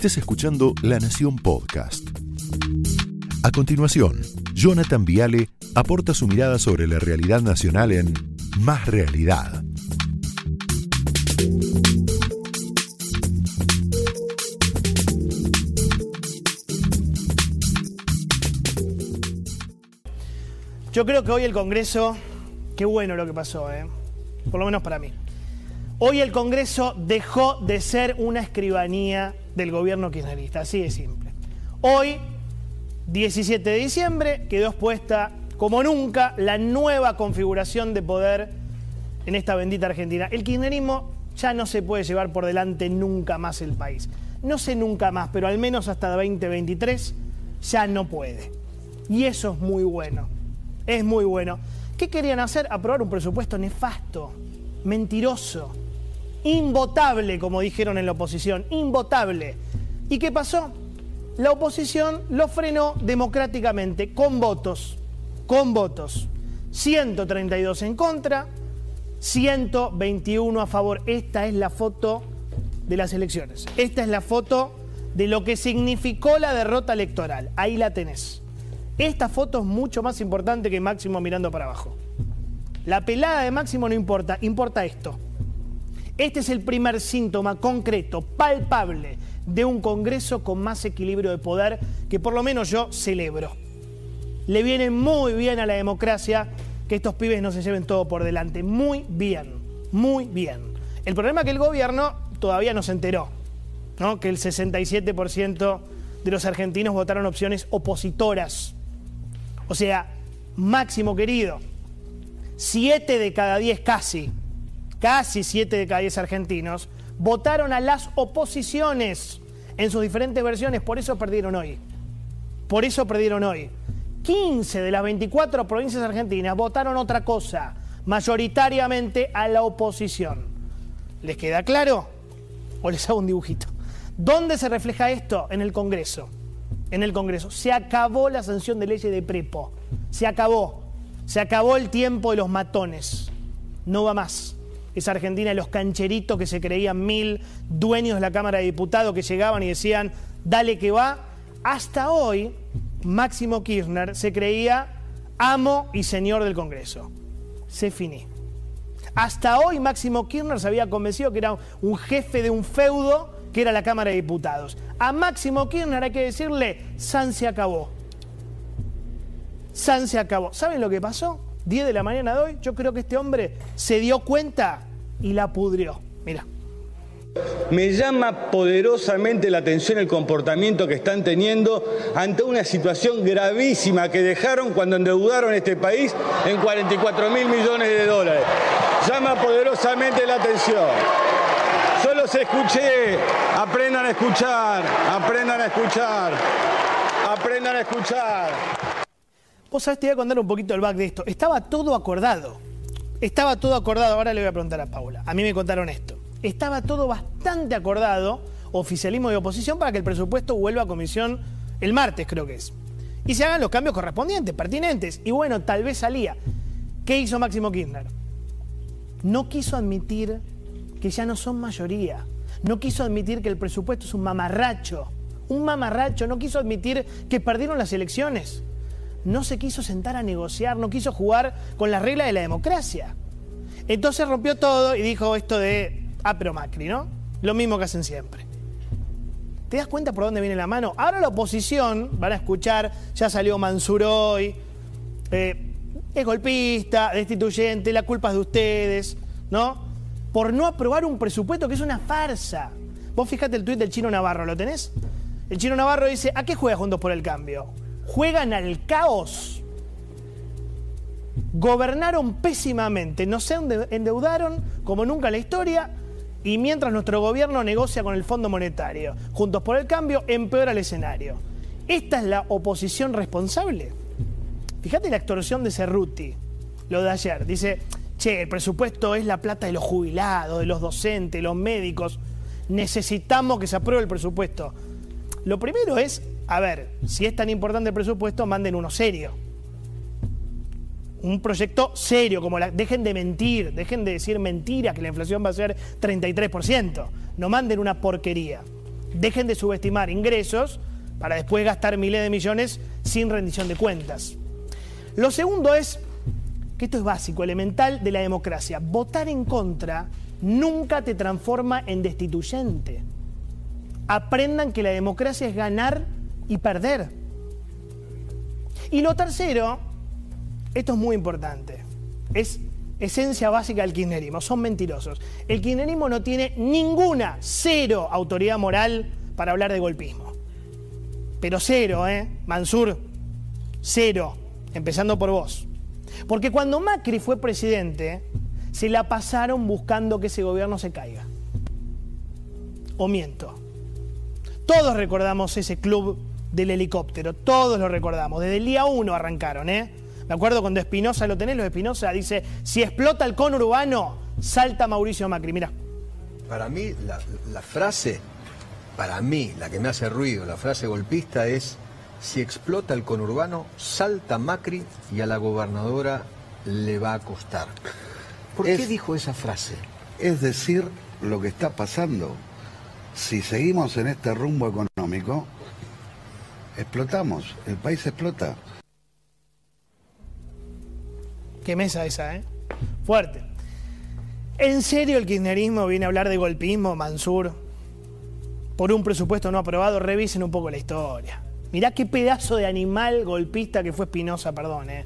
Estés escuchando La Nación Podcast. A continuación, Jonathan Viale aporta su mirada sobre la realidad nacional en Más Realidad. Yo creo que hoy el Congreso, qué bueno lo que pasó, ¿eh? por lo menos para mí. Hoy el Congreso dejó de ser una escribanía del gobierno kirchnerista, así de simple. Hoy, 17 de diciembre, quedó expuesta como nunca la nueva configuración de poder en esta bendita Argentina. El kirchnerismo ya no se puede llevar por delante nunca más el país. No sé nunca más, pero al menos hasta 2023 ya no puede. Y eso es muy bueno. Es muy bueno. ¿Qué querían hacer? Aprobar un presupuesto nefasto, mentiroso, invotable, como dijeron en la oposición, invotable. ¿Y qué pasó? La oposición lo frenó democráticamente, con votos, con votos. 132 en contra, 121 a favor. Esta es la foto de las elecciones. Esta es la foto de lo que significó la derrota electoral. Ahí la tenés. Esta foto es mucho más importante que Máximo mirando para abajo. La pelada de Máximo no importa, importa esto. Este es el primer síntoma concreto, palpable, de un Congreso con más equilibrio de poder que por lo menos yo celebro. Le viene muy bien a la democracia que estos pibes no se lleven todo por delante. Muy bien, muy bien. El problema es que el gobierno todavía no se enteró, ¿no? que el 67% de los argentinos votaron opciones opositoras. O sea, máximo querido, 7 de cada 10 casi casi 7 de cada 10 argentinos, votaron a las oposiciones en sus diferentes versiones, por eso perdieron hoy. Por eso perdieron hoy. 15 de las 24 provincias argentinas votaron otra cosa, mayoritariamente a la oposición. ¿Les queda claro? ¿O les hago un dibujito? ¿Dónde se refleja esto? En el Congreso. En el Congreso. Se acabó la sanción de leyes de prepo. Se acabó. Se acabó el tiempo de los matones. No va más esa Argentina de los cancheritos que se creían mil, dueños de la Cámara de Diputados que llegaban y decían, dale que va. Hasta hoy, Máximo Kirchner se creía amo y señor del Congreso. Se finí. Hasta hoy Máximo Kirchner se había convencido que era un jefe de un feudo que era la Cámara de Diputados. A Máximo Kirchner hay que decirle, San se acabó. San se acabó. ¿Saben lo que pasó? 10 de la mañana de hoy, yo creo que este hombre se dio cuenta y la pudrió. Mira. Me llama poderosamente la atención el comportamiento que están teniendo ante una situación gravísima que dejaron cuando endeudaron este país en 44 mil millones de dólares. Llama poderosamente la atención. Solo se escuché, aprendan a escuchar, aprendan a escuchar, aprendan a escuchar. Vos sabés, te voy a contar un poquito el back de esto. Estaba todo acordado. Estaba todo acordado. Ahora le voy a preguntar a Paula. A mí me contaron esto. Estaba todo bastante acordado, oficialismo y oposición, para que el presupuesto vuelva a comisión el martes, creo que es. Y se hagan los cambios correspondientes, pertinentes. Y bueno, tal vez salía. ¿Qué hizo Máximo Kirchner? No quiso admitir que ya no son mayoría. No quiso admitir que el presupuesto es un mamarracho. Un mamarracho. No quiso admitir que perdieron las elecciones no se quiso sentar a negociar, no quiso jugar con las reglas de la democracia. Entonces rompió todo y dijo esto de, ah, pero Macri, ¿no? Lo mismo que hacen siempre. ¿Te das cuenta por dónde viene la mano? Ahora la oposición, van a escuchar, ya salió Mansur hoy, eh, es golpista, destituyente, la culpa es de ustedes, ¿no? Por no aprobar un presupuesto que es una farsa. Vos fijate el tuit del chino Navarro, ¿lo tenés? El chino Navarro dice, ¿a qué juega Juntos por el Cambio? Juegan al caos. Gobernaron pésimamente, no se endeudaron como nunca en la historia y mientras nuestro gobierno negocia con el Fondo Monetario, juntos por el cambio, empeora el escenario. ¿Esta es la oposición responsable? Fíjate la extorsión de Cerruti, lo de ayer. Dice, che, el presupuesto es la plata de los jubilados, de los docentes, los médicos. Necesitamos que se apruebe el presupuesto. Lo primero es a ver, si es tan importante el presupuesto, manden uno serio. Un proyecto serio, como la, dejen de mentir, dejen de decir mentiras que la inflación va a ser 33%. No manden una porquería. Dejen de subestimar ingresos para después gastar miles de millones sin rendición de cuentas. Lo segundo es, que esto es básico, elemental de la democracia, votar en contra nunca te transforma en destituyente. Aprendan que la democracia es ganar y perder. Y lo tercero, esto es muy importante, es esencia básica del kirchnerismo, son mentirosos. El kirchnerismo no tiene ninguna, cero autoridad moral para hablar de golpismo. Pero cero, ¿eh? Mansur, cero, empezando por vos. Porque cuando Macri fue presidente, se la pasaron buscando que ese gobierno se caiga. ¿O miento? Todos recordamos ese club del helicóptero, todos lo recordamos, desde el día uno arrancaron, ¿eh? Me acuerdo cuando Espinosa lo tenés, lo Espinosa dice, si explota el conurbano, salta Mauricio Macri, mira. Para mí, la, la frase, para mí, la que me hace ruido, la frase golpista es, si explota el conurbano, salta Macri y a la gobernadora le va a costar. ¿Por qué dijo esa frase? Es decir, lo que está pasando. Si seguimos en este rumbo económico, explotamos, el país explota. Qué mesa esa, ¿eh? Fuerte. ¿En serio el kirchnerismo viene a hablar de golpismo, Mansur? Por un presupuesto no aprobado, revisen un poco la historia. Mirá qué pedazo de animal golpista que fue Espinosa, perdón, ¿eh?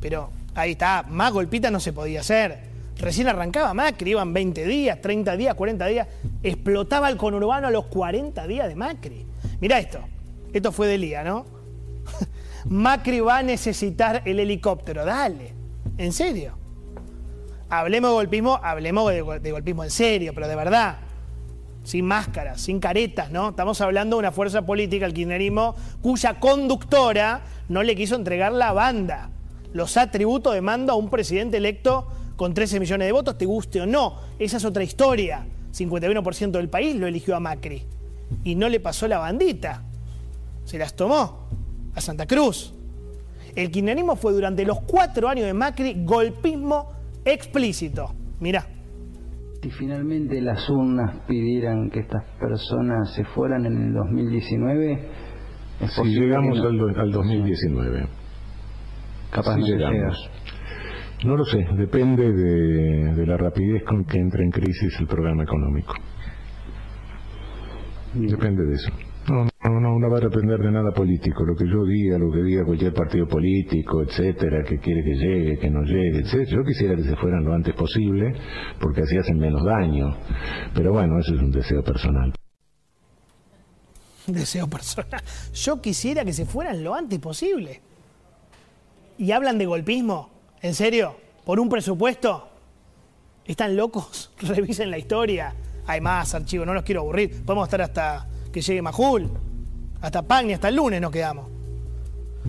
Pero ahí está, más golpista no se podía hacer. Recién arrancaba Macri, iban 20 días, 30 días, 40 días. Explotaba el conurbano a los 40 días de Macri. Mirá esto, esto fue de Lía, ¿no? Macri va a necesitar el helicóptero, dale, en serio. Hablemos de golpismo, hablemos de, golpismo en serio, pero de verdad sin máscaras, sin caretas, ¿no? Estamos hablando de una fuerza política, el kirchnerismo, cuya conductora no le quiso entregar la banda, los atributos de mando a un presidente electo con 13 millones de votos, te guste o no. Esa es otra historia. 51% del país lo eligió a Macri y no le pasó la bandita. Se las tomó a Santa Cruz. El kirchnerismo fue durante los cuatro años de Macri golpismo explícito. Mirá. Si finalmente las urnas pidieran que estas personas se fueran en el 2019, es si llegamos al, al, 2019, capaz si no llegamos. No lo sé, depende de, de, la rapidez con que entra en crisis el programa económico. Depende de eso. No, no, no, no va a depender de nada político. Lo que yo diga, lo que diga cualquier partido político, etcétera, que quiere que llegue, que no llegue, etcétera. Yo quisiera que se fueran lo antes posible, porque así hacen menos daño. Pero bueno, eso es un deseo personal. Deseo personal. Yo quisiera que se fueran lo antes posible. ¿Y hablan de golpismo? ¿En serio? ¿Por un presupuesto? ¿Están locos? Revisen la historia. Hay más archivos, no los quiero aburrir. Podemos estar hasta que llegue Majul, hasta Pagni, hasta el lunes nos quedamos.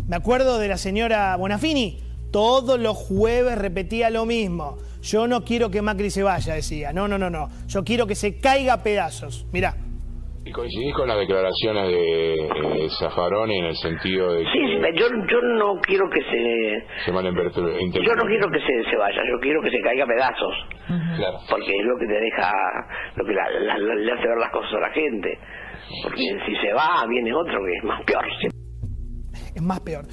Me acuerdo de la señora Bonafini, todos los jueves repetía lo mismo. Yo no quiero que Macri se vaya, decía. No, no, no, no. Yo quiero que se caiga a pedazos. Mirá. ¿Y coincidís con las declaraciones de, Zaffaroni en el sentido de que... Sí, yo, yo no quiero que se... Se Yo no quiero que se, se, vaya, yo quiero que se caiga a pedazos. Uh -huh. claro. Porque es lo que te deja, lo que la, la, la, le hace ver las cosas a la gente. Porque si se va, viene otro que es más peor. Es más peor.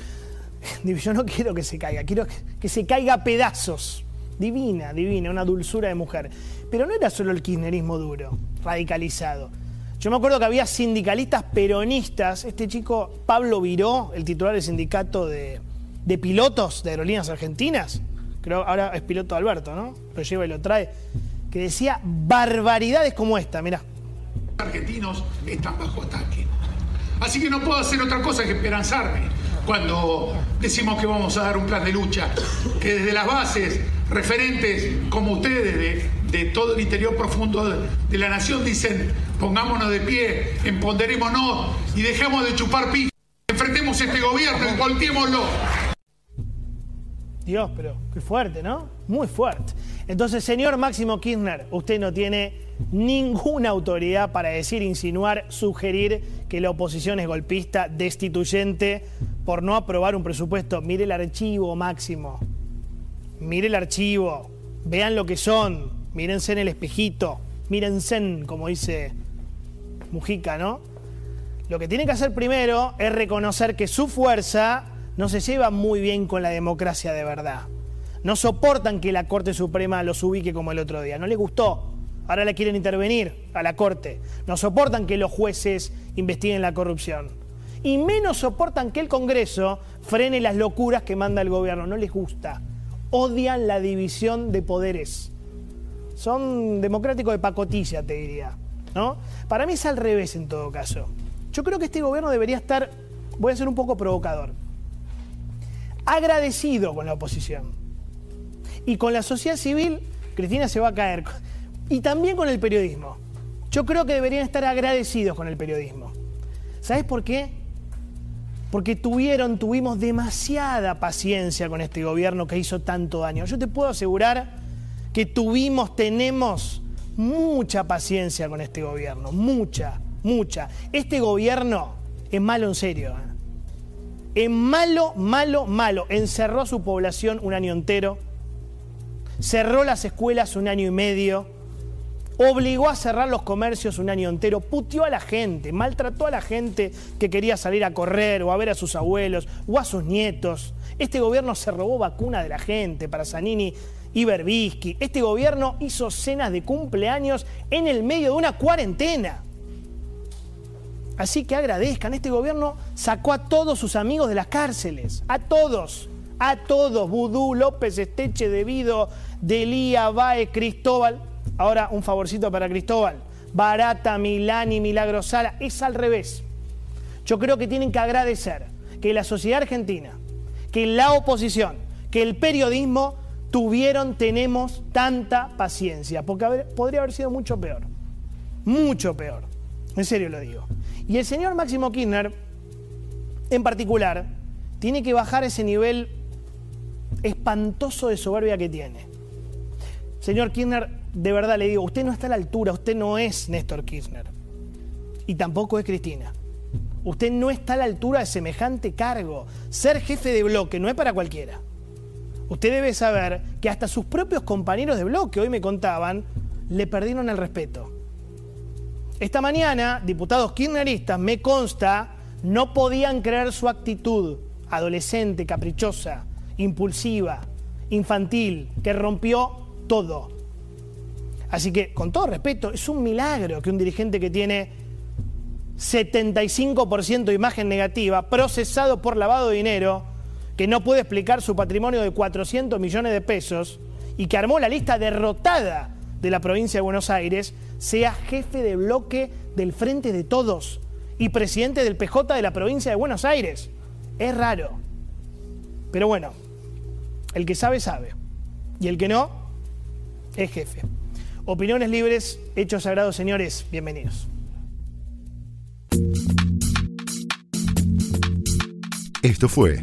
Yo no quiero que se caiga, quiero que se caiga a pedazos. Divina, divina, una dulzura de mujer. Pero no era solo el kirchnerismo duro, radicalizado. Yo me acuerdo que había sindicalistas peronistas. Este chico, Pablo Viró, el titular del sindicato de, pilotos de aerolíneas argentinas, creo ahora es piloto Alberto, ¿no? Lo lleva y lo trae, que decía barbaridades como esta, mirá. Argentinos están bajo ataque. Así que no puedo hacer otra cosa que esperanzarme cuando decimos que vamos a dar un plan de lucha, que desde las bases, referentes como ustedes de, todo el interior profundo de, la nación dicen, pongámonos de pie, empoderémonos y dejemos de chupar pija, enfrentemos este gobierno y volteémoslo. Dios, pero qué fuerte, ¿no? Muy fuerte. Entonces, señor Máximo Kirchner, usted no tiene ninguna autoridad para decir, insinuar, sugerir que la oposición es golpista, destituyente, por no aprobar un presupuesto. Mire el archivo, Máximo. Mire el archivo. Vean lo que son. Mírense en el espejito. Mírense, como dice Mujica, ¿no? Lo que tiene que hacer primero es reconocer que su fuerza no se lleva muy bien con la democracia de verdad. No soportan que la Corte Suprema los ubique como el otro día. No les gustó. Ahora le quieren intervenir a la Corte. No soportan que los jueces investiguen la corrupción. Y menos soportan que el Congreso frene las locuras que manda el gobierno. No les gusta. Odian la división de poderes. Son democráticos de pacotilla, te diría. ¿No? Para mí es al revés en todo caso. Yo creo que este gobierno debería estar, voy a ser un poco provocador, agradecido con la oposición. Y con la sociedad civil, Cristina se va a caer. Y también con el periodismo. Yo creo que deberían estar agradecidos con el periodismo. ¿Sabes por qué? Porque tuvieron, tuvimos demasiada paciencia con este gobierno que hizo tanto daño. Yo te puedo asegurar que tuvimos, tenemos mucha paciencia con este gobierno, mucha, mucha. Este gobierno es malo en serio. ¿eh? Es malo, malo, malo. Encerró a su población un año entero, cerró las escuelas un año y medio, obligó a cerrar los comercios un año entero, puteó a la gente, maltrató a la gente que quería salir a correr o a ver a sus abuelos o a sus nietos. Este gobierno se robó vacuna de la gente para Zanini y. Este gobierno hizo cenas de cumpleaños en el medio de una cuarentena. Así que agradezcan, este gobierno sacó a todos sus amigos de las cárceles, a todos, a todos, Vudú, López, Esteche, Devido, Delía, Bae, Cristóbal. Ahora un favorcito para Cristóbal. Barata, Milani, Milagrosala, es al revés. Yo creo que tienen que agradecer que la sociedad argentina, que la oposición, que el periodismo tuvieron, tenemos tanta paciencia, porque podría haber sido mucho peor, mucho peor, en serio lo digo. Y el señor Máximo Kirchner, en particular, tiene que bajar ese nivel espantoso de soberbia que tiene. Señor Kirchner, de verdad le digo, usted no está a la altura, usted no es Néstor Kirchner. Y tampoco es Cristina. Usted no está a la altura de semejante cargo. Ser jefe de bloque no es para cualquiera. Usted debe saber que hasta sus propios compañeros de bloque, hoy me contaban, le perdieron el respeto. Esta mañana, diputados kirchneristas, me consta, no podían creer su actitud adolescente, caprichosa, impulsiva, infantil, que rompió todo. Así que, con todo respeto, es un milagro que un dirigente que tiene 75% de imagen negativa, procesado por lavado de dinero, que no puede explicar su patrimonio de 400 millones de pesos y que armó la lista derrotada de la provincia de Buenos Aires, sea jefe de bloque del Frente de Todos y presidente del PJ de la provincia de Buenos Aires. Es raro. Pero bueno, el que sabe, sabe. Y el que no, es jefe. Opiniones libres, hechos sagrados, señores, bienvenidos. Esto fue